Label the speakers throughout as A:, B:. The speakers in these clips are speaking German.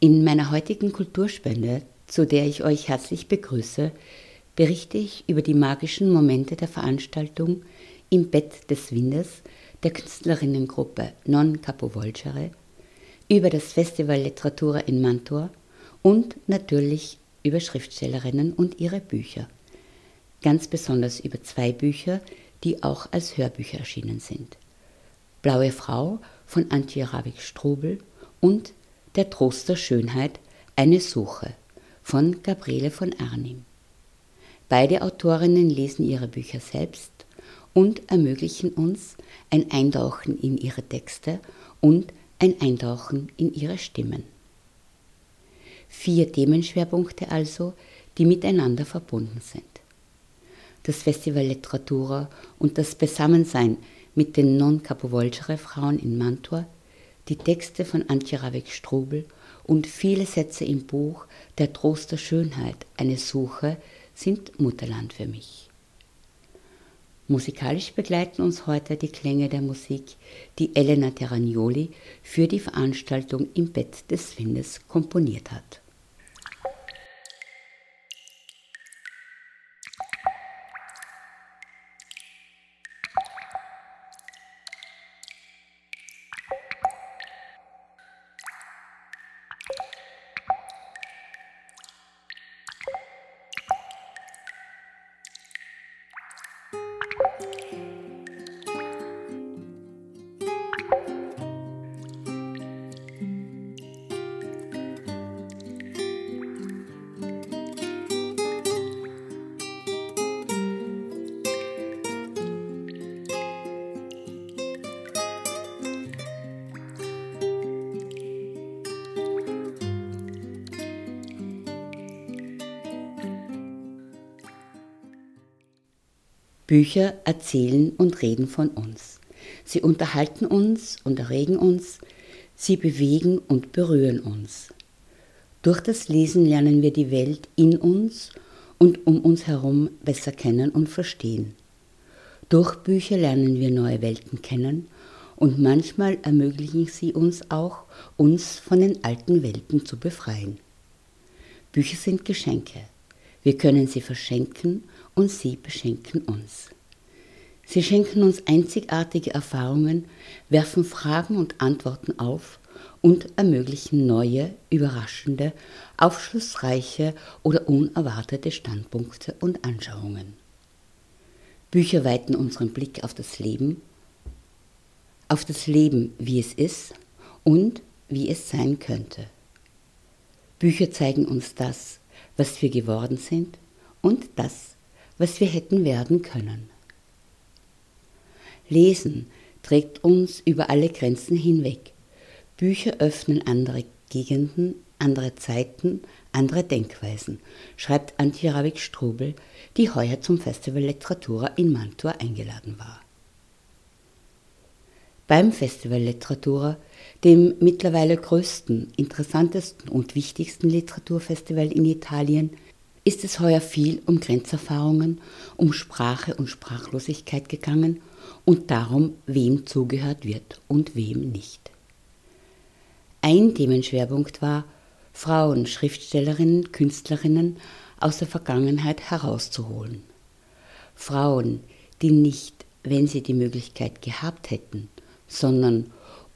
A: In meiner heutigen Kulturspende, zu der ich euch herzlich begrüße, berichte ich über die magischen Momente der Veranstaltung Im Bett des Windes der Künstlerinnengruppe Non Capovolgere, über das Festival Literatura in Mantua und natürlich über Schriftstellerinnen und ihre Bücher. Ganz besonders über zwei Bücher, die auch als Hörbücher erschienen sind. Blaue Frau von Antje Ravik-Strubel und Der Trost der Schönheit, eine Suche von Gabriele von Arnim. Beide Autorinnen lesen ihre Bücher selbst und ermöglichen uns ein Eintauchen in ihre Texte und ein Eintauchen in ihre Stimmen. Vier Themenschwerpunkte also, die miteinander verbunden sind. Das Festival Literatura und das Beisammensein mit den non-Capovolgere Frauen in Mantua, die Texte von Antje Ravek-Strubel und viele Sätze im Buch Der Trost der Schönheit, eine Suche sind Mutterland für mich. Musikalisch begleiten uns heute die Klänge der Musik, die Elena Terragnoli für die Veranstaltung im Bett des Windes komponiert hat. Bücher erzählen und reden von uns. Sie unterhalten uns und erregen uns, sie bewegen und berühren uns. Durch das Lesen lernen wir die Welt in uns und um uns herum besser kennen und verstehen. Durch Bücher lernen wir neue Welten kennen und manchmal ermöglichen sie uns auch, uns von den alten Welten zu befreien. Bücher sind Geschenke. Wir können sie verschenken und sie beschenken uns. Sie schenken uns einzigartige Erfahrungen, werfen Fragen und Antworten auf und ermöglichen neue, überraschende, aufschlussreiche oder unerwartete Standpunkte und Anschauungen. Bücher weiten unseren Blick auf das Leben, auf das Leben, wie es ist und wie es sein könnte. Bücher zeigen uns das, was wir geworden sind und das, was wir hätten werden können. Lesen trägt uns über alle Grenzen hinweg. Bücher öffnen andere Gegenden, andere Zeiten, andere Denkweisen, schreibt Antje Ravik-Strubel, die heuer zum Festival Literatura in Mantua eingeladen war. Beim Festival Literatura, dem mittlerweile größten, interessantesten und wichtigsten Literaturfestival in Italien, ist es heuer viel um Grenzerfahrungen, um Sprache und Sprachlosigkeit gegangen und darum, wem zugehört wird und wem nicht. Ein Themenschwerpunkt war, Frauen, Schriftstellerinnen, Künstlerinnen aus der Vergangenheit herauszuholen. Frauen, die nicht, wenn sie die Möglichkeit gehabt hätten, sondern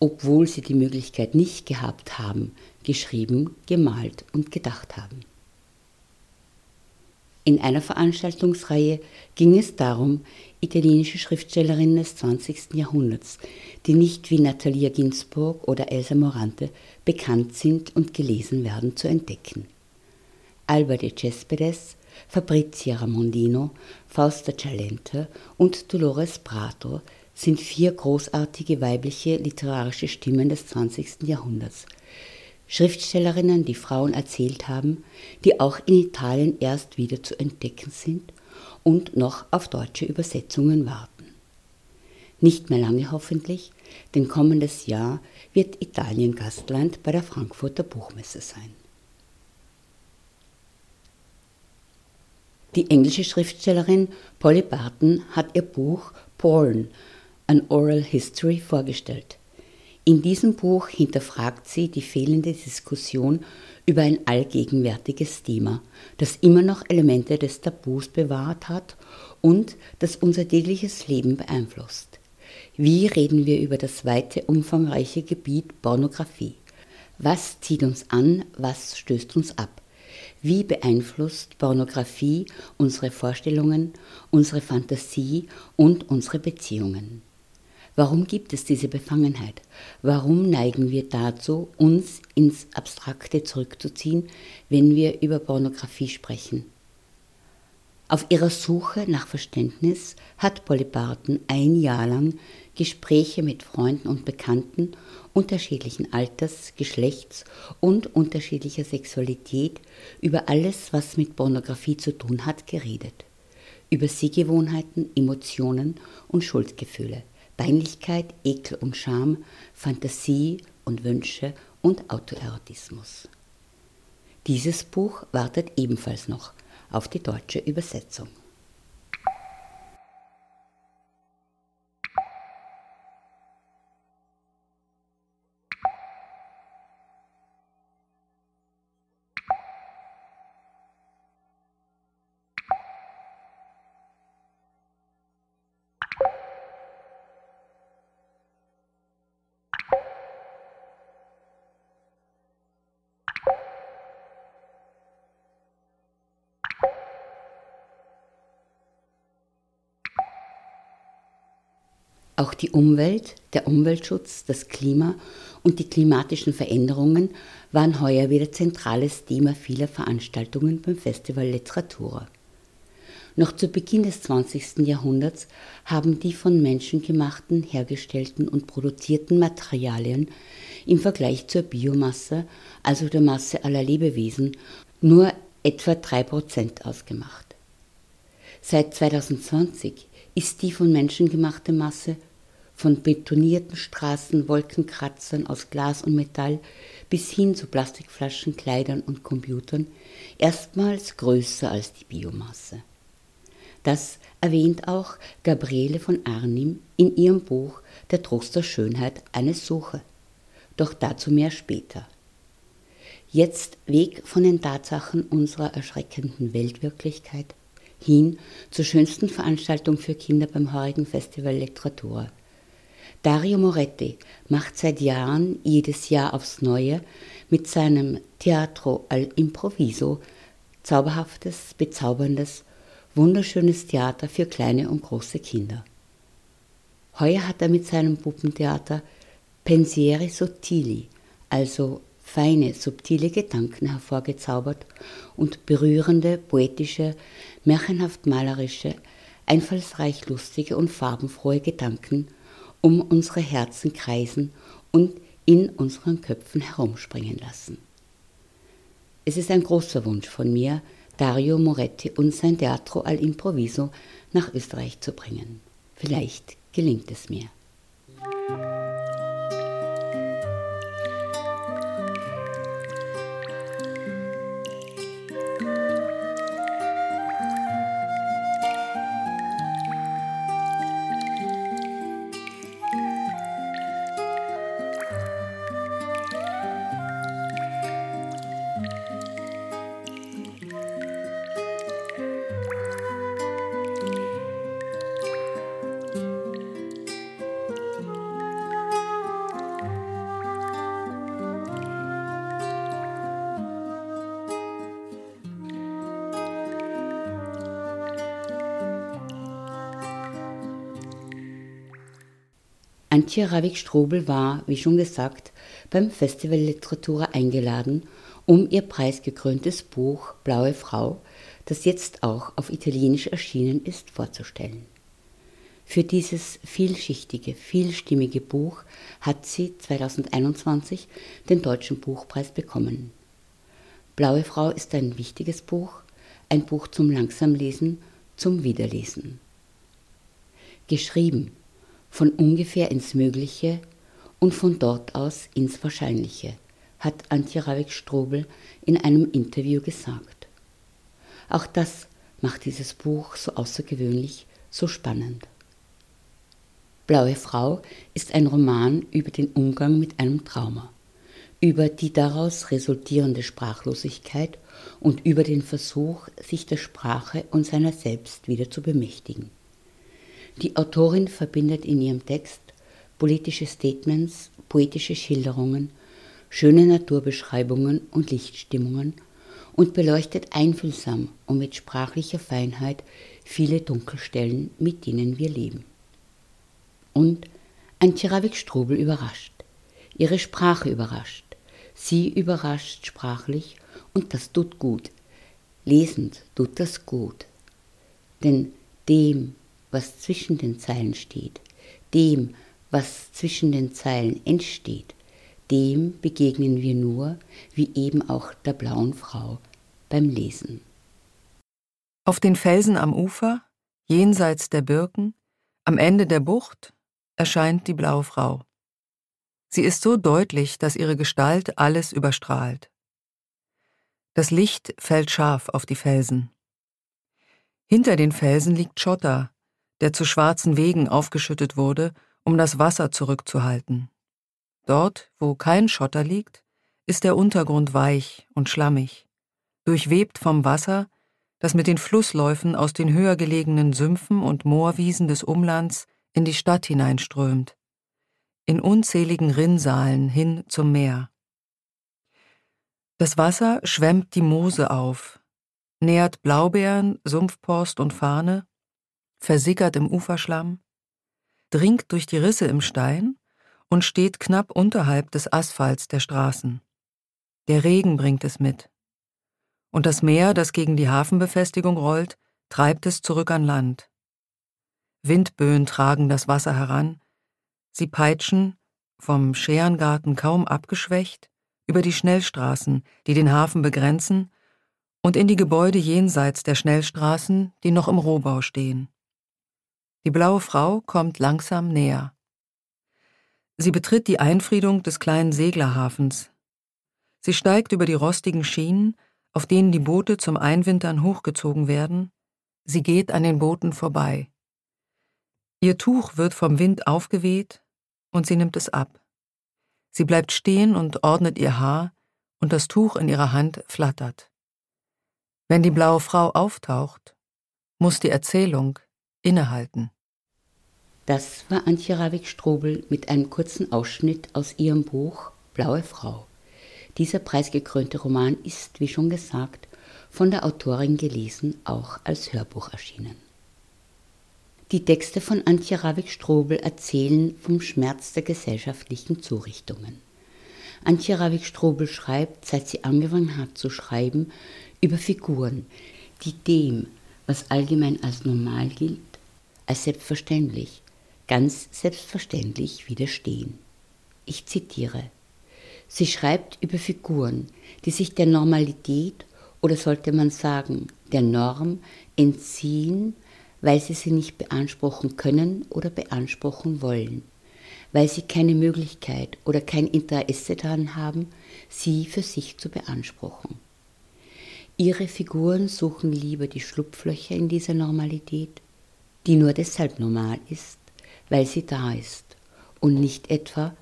A: obwohl sie die Möglichkeit nicht gehabt haben, geschrieben, gemalt und gedacht haben. In einer Veranstaltungsreihe ging es darum, italienische Schriftstellerinnen des 20. Jahrhunderts, die nicht wie Natalia Ginsburg oder Elsa Morante bekannt sind und gelesen werden, zu entdecken. Alba de Cespedes, Fabrizia Ramondino, Fausta Cialente und Dolores Prato sind vier großartige weibliche literarische Stimmen des 20. Jahrhunderts – Schriftstellerinnen, die Frauen erzählt haben, die auch in Italien erst wieder zu entdecken sind und noch auf deutsche Übersetzungen warten. Nicht mehr lange hoffentlich, denn kommendes Jahr wird Italien Gastland bei der Frankfurter Buchmesse sein. Die englische Schriftstellerin Polly Barton hat ihr Buch Porn, An Oral History vorgestellt. In diesem Buch hinterfragt sie die fehlende Diskussion über ein allgegenwärtiges Thema, das immer noch Elemente des Tabus bewahrt hat und das unser tägliches Leben beeinflusst. Wie reden wir über das weite, umfangreiche Gebiet Pornografie? Was zieht uns an, was stößt uns ab? Wie beeinflusst Pornografie unsere Vorstellungen, unsere Fantasie und unsere Beziehungen? Warum gibt es diese Befangenheit? Warum neigen wir dazu, uns ins Abstrakte zurückzuziehen, wenn wir über Pornografie sprechen? Auf ihrer Suche nach Verständnis hat Polly Barton ein Jahr lang Gespräche mit Freunden und Bekannten unterschiedlichen Alters, Geschlechts und unterschiedlicher Sexualität über alles, was mit Pornografie zu tun hat, geredet. Über Sehgewohnheiten, Emotionen und Schuldgefühle. Peinlichkeit, Ekel und Scham, Fantasie und Wünsche und Autoerotismus. Dieses Buch wartet ebenfalls noch auf die deutsche Übersetzung. Auch die Umwelt, der Umweltschutz, das Klima und die klimatischen Veränderungen waren heuer wieder zentrales Thema vieler Veranstaltungen beim Festival Literatura. Noch zu Beginn des 20. Jahrhunderts haben die von Menschen gemachten, hergestellten und produzierten Materialien im Vergleich zur Biomasse, also der Masse aller Lebewesen, nur etwa 3% ausgemacht. Seit 2020 ist die von Menschen gemachte Masse von betonierten Straßen, Wolkenkratzern aus Glas und Metall bis hin zu Plastikflaschen, Kleidern und Computern erstmals größer als die Biomasse. Das erwähnt auch Gabriele von Arnim in ihrem Buch Der Trost der Schönheit eine Suche. Doch dazu mehr später. Jetzt Weg von den Tatsachen unserer erschreckenden Weltwirklichkeit hin zur schönsten Veranstaltung für Kinder beim heurigen Festival Literatur. Dario Moretti macht seit Jahren jedes Jahr aufs Neue mit seinem Teatro al Improviso zauberhaftes, bezauberndes, wunderschönes Theater für kleine und große Kinder. Heuer hat er mit seinem Puppentheater Pensieri sottili, also feine, subtile Gedanken hervorgezaubert und berührende, poetische, märchenhaft malerische, einfallsreich lustige und farbenfrohe Gedanken um unsere Herzen kreisen und in unseren Köpfen herumspringen lassen. Es ist ein großer Wunsch von mir, Dario Moretti und sein Teatro al Improviso nach Österreich zu bringen. Vielleicht gelingt es mir. Antje Ravik-Strobel war, wie schon gesagt, beim Festival Literatur eingeladen, um ihr preisgekröntes Buch Blaue Frau, das jetzt auch auf Italienisch erschienen ist, vorzustellen. Für dieses vielschichtige, vielstimmige Buch hat sie 2021 den Deutschen Buchpreis bekommen. Blaue Frau ist ein wichtiges Buch, ein Buch zum Langsamlesen, zum Wiederlesen. Geschrieben von ungefähr ins Mögliche und von dort aus ins Wahrscheinliche, hat Antje Ravik-Strobel in einem Interview gesagt. Auch das macht dieses Buch so außergewöhnlich, so spannend. Blaue Frau ist ein Roman über den Umgang mit einem Trauma, über die daraus resultierende Sprachlosigkeit und über den Versuch, sich der Sprache und seiner selbst wieder zu bemächtigen. Die Autorin verbindet in ihrem Text politische Statements, poetische Schilderungen, schöne Naturbeschreibungen und Lichtstimmungen und beleuchtet einfühlsam und mit sprachlicher Feinheit viele Dunkelstellen, mit denen wir leben. Und Antje Ravik-Strobel überrascht. Ihre Sprache überrascht. Sie überrascht sprachlich und das tut gut. Lesend tut das gut. Denn dem, was zwischen den Zeilen steht, dem, was zwischen den Zeilen entsteht, dem begegnen wir nur, wie eben auch der blauen Frau, beim Lesen.
B: Auf den Felsen am Ufer, jenseits der Birken, am Ende der Bucht, erscheint die blaue Frau. Sie ist so deutlich, dass ihre Gestalt alles überstrahlt. Das Licht fällt scharf auf die Felsen. Hinter den Felsen liegt Schotter, der zu schwarzen Wegen aufgeschüttet wurde, um das Wasser zurückzuhalten. Dort, wo kein Schotter liegt, ist der Untergrund weich und schlammig, durchwebt vom Wasser, das mit den Flussläufen aus den höher gelegenen Sümpfen und Moorwiesen des Umlands in die Stadt hineinströmt, in unzähligen Rinnsalen hin zum Meer. Das Wasser schwemmt die Moose auf, nährt Blaubeeren, Sumpfporst und Fahne, versickert im Uferschlamm, dringt durch die Risse im Stein und steht knapp unterhalb des Asphalts der Straßen. Der Regen bringt es mit. Und das Meer, das gegen die Hafenbefestigung rollt, treibt es zurück an Land. Windböen tragen das Wasser heran, sie peitschen, vom Scherengarten kaum abgeschwächt, über die Schnellstraßen, die den Hafen begrenzen, und in die Gebäude jenseits der Schnellstraßen, die noch im Rohbau stehen. Die blaue Frau kommt langsam näher. Sie betritt die Einfriedung des kleinen Seglerhafens. Sie steigt über die rostigen Schienen, auf denen die Boote zum Einwintern hochgezogen werden. Sie geht an den Booten vorbei. Ihr Tuch wird vom Wind aufgeweht und sie nimmt es ab. Sie bleibt stehen und ordnet ihr Haar, und das Tuch in ihrer Hand flattert. Wenn die blaue Frau auftaucht, muss die Erzählung innehalten.
A: Das war Antje Ravik-Strobel mit einem kurzen Ausschnitt aus ihrem Buch Blaue Frau. Dieser preisgekrönte Roman ist, wie schon gesagt, von der Autorin gelesen, auch als Hörbuch erschienen. Die Texte von Antje Ravik-Strobel erzählen vom Schmerz der gesellschaftlichen Zurichtungen. Antje Ravik-Strobel schreibt, seit sie angefangen hat zu schreiben, über Figuren, die dem, was allgemein als normal gilt, als selbstverständlich, ganz selbstverständlich widerstehen. Ich zitiere. Sie schreibt über Figuren, die sich der Normalität oder sollte man sagen der Norm entziehen weil sie sie nicht beanspruchen können oder beanspruchen wollen, weil sie keine Möglichkeit oder kein Interesse daran haben, sie für sich zu beanspruchen. Ihre Figuren suchen lieber die Schlupflöcher in dieser Normalität, die nur deshalb normal ist, weil sie da ist und nicht etwa,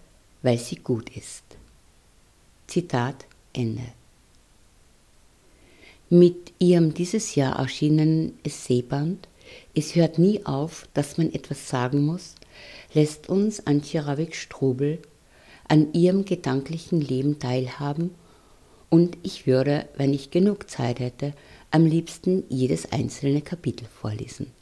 A: weil sie gut ist. Zitat Ende. Mit ihrem dieses Jahr erschienenen Essayband es hört nie auf, dass man etwas sagen muss, lässt uns Antje Ravik-Strobel an ihrem gedanklichen Leben teilhaben und ich würde, wenn ich genug Zeit hätte, am liebsten jedes einzelne Kapitel vorlesen.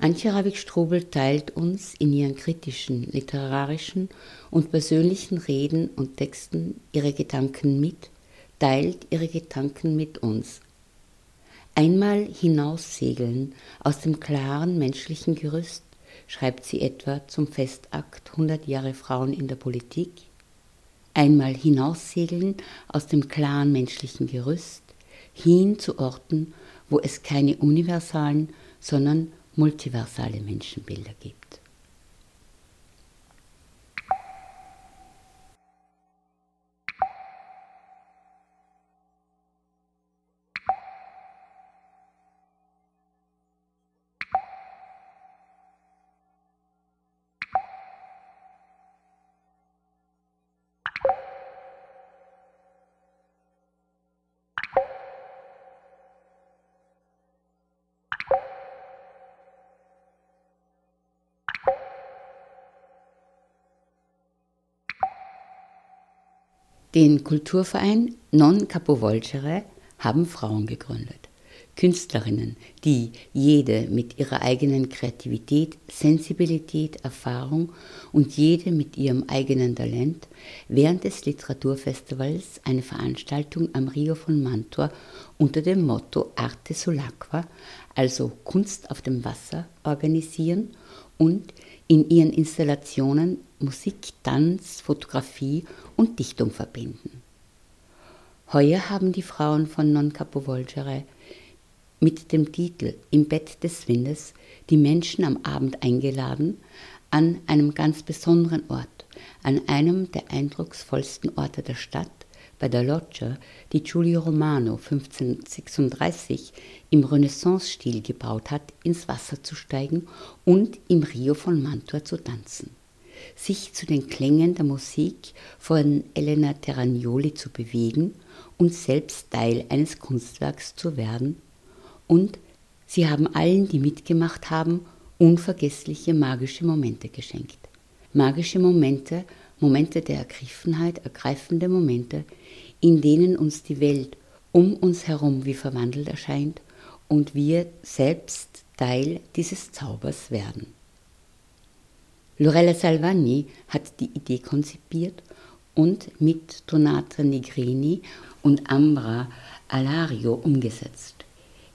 A: Antje Ravik-Strobel teilt uns in ihren kritischen, literarischen und persönlichen Reden und Texten ihre Gedanken mit, teilt ihre Gedanken mit uns Einmal hinaussegeln aus dem klaren menschlichen Gerüst, schreibt sie etwa zum Festakt 100 Jahre Frauen in der Politik. Einmal hinaussegeln aus dem klaren menschlichen Gerüst, hin zu Orten, wo es keine universalen, sondern multiversale Menschenbilder gibt. Den Kulturverein Non Capovolgere haben Frauen gegründet. Künstlerinnen, die jede mit ihrer eigenen Kreativität, Sensibilität, Erfahrung und jede mit ihrem eigenen Talent während des Literaturfestivals eine Veranstaltung am Rio von Mantua unter dem Motto Arte sull'acqua, also Kunst auf dem Wasser, organisieren und in ihren Installationen Musik, Tanz, Fotografie und Dichtung verbinden. Heuer haben die Frauen von Non Capovolgere mit dem Titel Im Bett des Windes die Menschen am Abend eingeladen, an einem ganz besonderen Ort, an einem der eindrucksvollsten Orte der Stadt, bei der Loggia, die Giulio Romano 1536 im Renaissance-Stil gebaut hat, ins Wasser zu steigen und im Rio von Mantua zu tanzen. Sich zu den Klängen der Musik von Elena Terragnoli zu bewegen und selbst Teil eines Kunstwerks zu werden und sie haben allen, die mitgemacht haben, unvergessliche magische Momente geschenkt. Magische Momente, Momente der Ergriffenheit, ergreifende Momente, in denen uns die Welt um uns herum wie verwandelt erscheint und wir selbst Teil dieses Zaubers werden. Lorella Salvani hat die Idee konzipiert und mit Donata Negrini und Ambra Alario umgesetzt.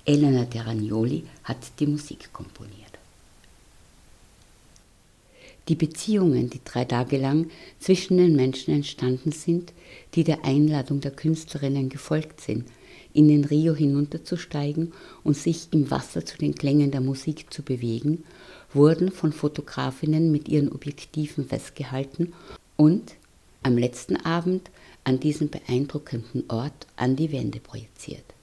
A: Elena Terragnoli hat die Musik komponiert. Die Beziehungen, die drei Tage lang zwischen den Menschen entstanden sind, die der Einladung der Künstlerinnen gefolgt sind, in den Rio hinunterzusteigen und sich im Wasser zu den Klängen der Musik zu bewegen, wurden von Fotografinnen mit ihren Objektiven festgehalten und am letzten Abend an diesem beeindruckenden Ort an die Wände projiziert.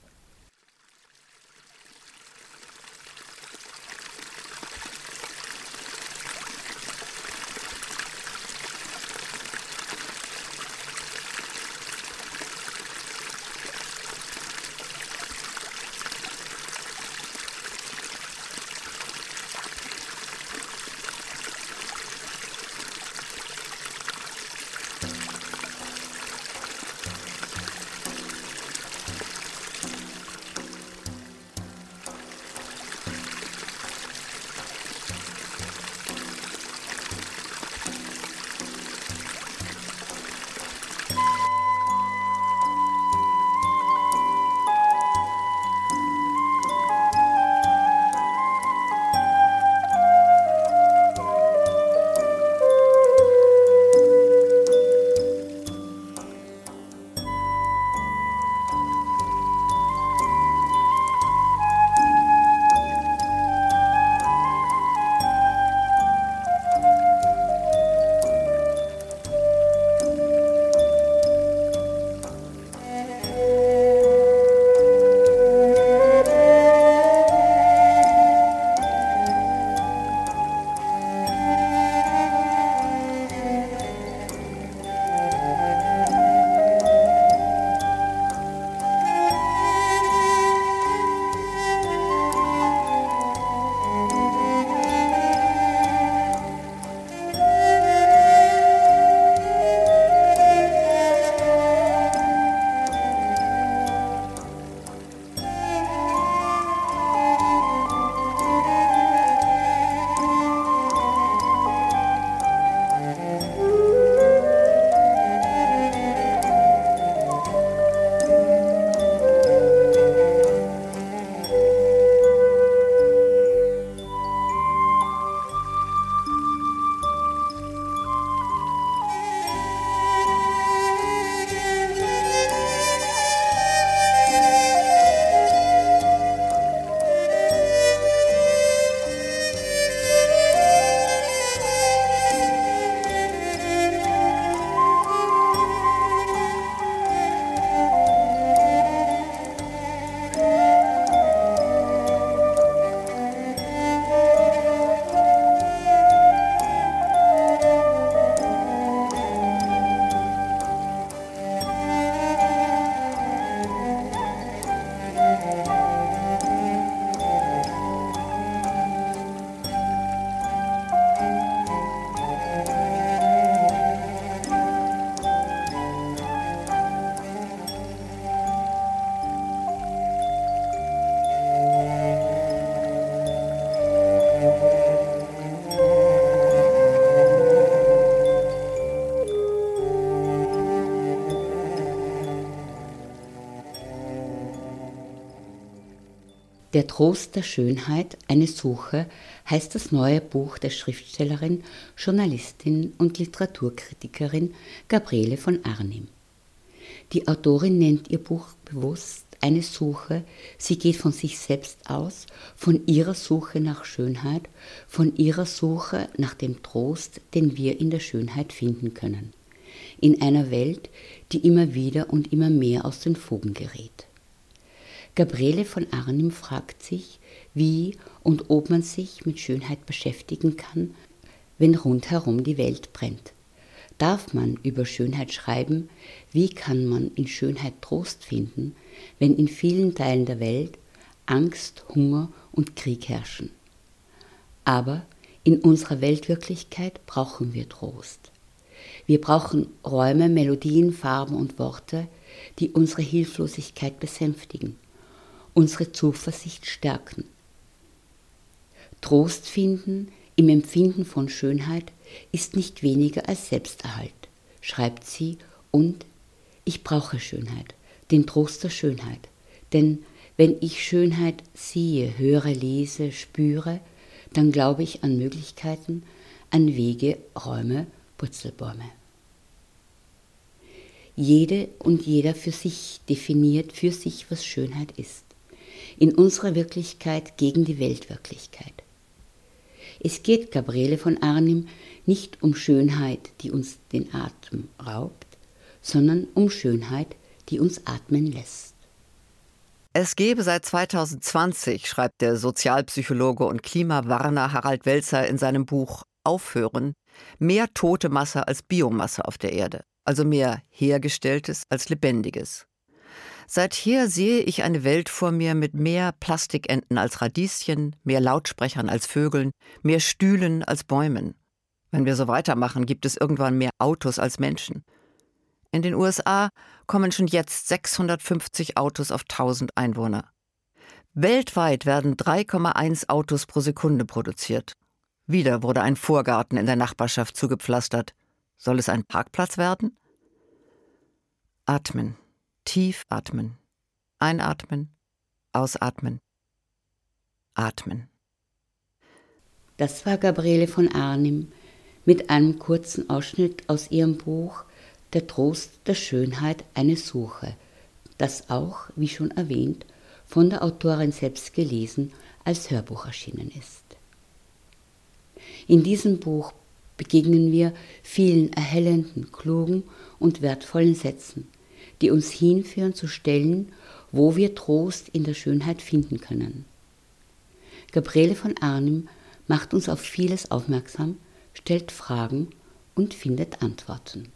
A: Der Trost der Schönheit, eine Suche, heißt das neue Buch der Schriftstellerin, Journalistin und Literaturkritikerin Gabriele von Arnim. Die Autorin nennt ihr Buch bewusst eine Suche, sie geht von sich selbst aus, von ihrer Suche nach Schönheit, von ihrer Suche nach dem Trost, den wir in der Schönheit finden können, in einer Welt, die immer wieder und immer mehr aus den Fugen gerät. Gabriele von Arnim fragt sich, wie und ob man sich mit Schönheit beschäftigen kann, wenn rundherum die Welt brennt. Darf man über Schönheit schreiben? Wie kann man in Schönheit Trost finden, wenn in vielen Teilen der Welt Angst, Hunger und Krieg herrschen? Aber in unserer Weltwirklichkeit brauchen wir Trost. Wir brauchen Räume, Melodien, Farben und Worte, die unsere Hilflosigkeit besänftigen unsere Zuversicht stärken. Trost finden im Empfinden von Schönheit ist nicht weniger als Selbsterhalt, schreibt sie, und ich brauche Schönheit, den Trost der Schönheit, denn wenn ich Schönheit sehe, höre, lese, spüre, dann glaube ich an Möglichkeiten, an Wege, Räume, Purzelbäume. Jede und jeder für sich definiert für sich, was Schönheit ist in unserer Wirklichkeit gegen die Weltwirklichkeit. Es geht Gabriele von Arnim nicht um Schönheit, die uns den Atem raubt, sondern um Schönheit, die uns atmen lässt.
C: Es gebe seit 2020, schreibt der Sozialpsychologe und Klimawarner Harald Welzer in seinem Buch Aufhören, mehr tote Masse als Biomasse auf der Erde, also mehr Hergestelltes als Lebendiges. Seither sehe ich eine Welt vor mir mit mehr Plastikenten als Radieschen, mehr Lautsprechern als Vögeln, mehr Stühlen als Bäumen. Wenn wir so weitermachen, gibt es irgendwann mehr Autos als Menschen. In den USA kommen schon jetzt 650 Autos auf 1000 Einwohner. Weltweit werden 3,1 Autos pro Sekunde produziert. Wieder wurde ein Vorgarten in der Nachbarschaft zugepflastert. Soll es ein Parkplatz werden? Atmen. Tief atmen. Einatmen, ausatmen, atmen.
A: Das war Gabriele von Arnim mit einem kurzen Ausschnitt aus ihrem Buch Der Trost der Schönheit eine Suche, das auch, wie schon erwähnt, von der Autorin selbst gelesen als Hörbuch erschienen ist. In diesem Buch begegnen wir vielen erhellenden, klugen und wertvollen Sätzen, die uns hinführen zu Stellen, wo wir Trost in der Schönheit finden können. Gabriele von Arnim macht uns auf vieles aufmerksam, stellt Fragen und findet Antworten.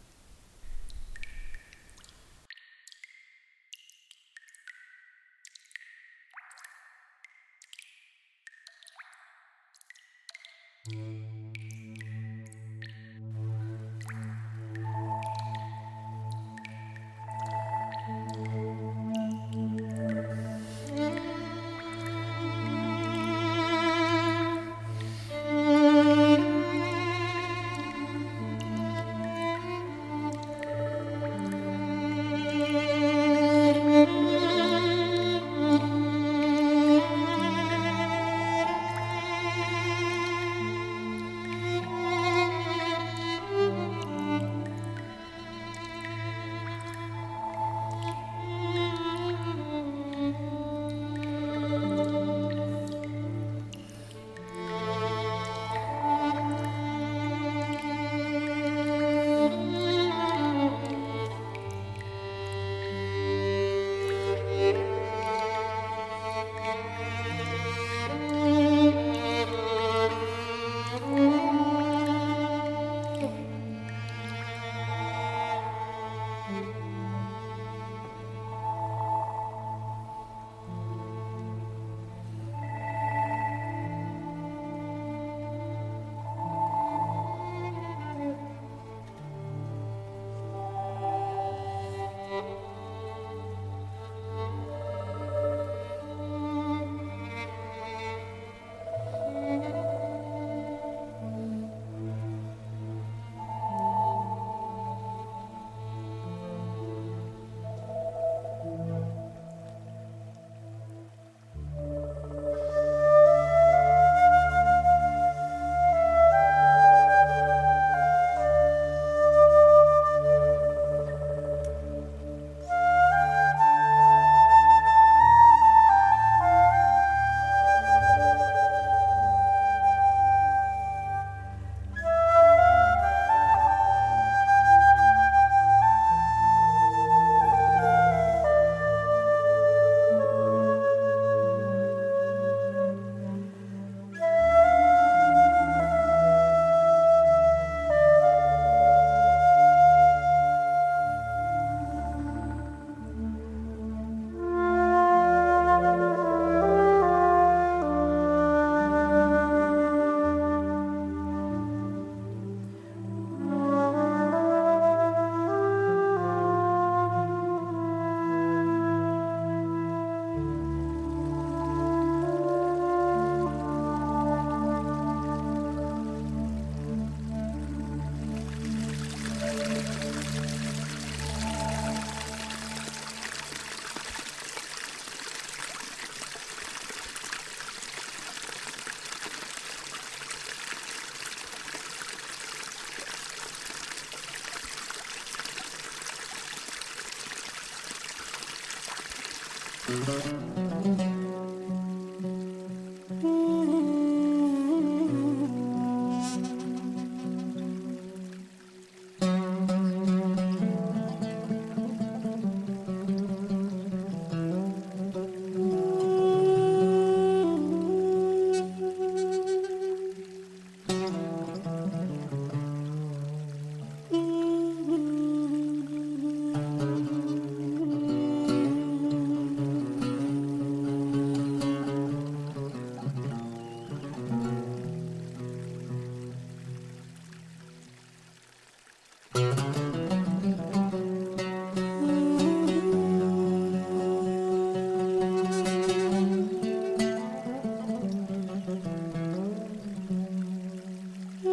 D: Música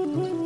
D: Mm-hmm.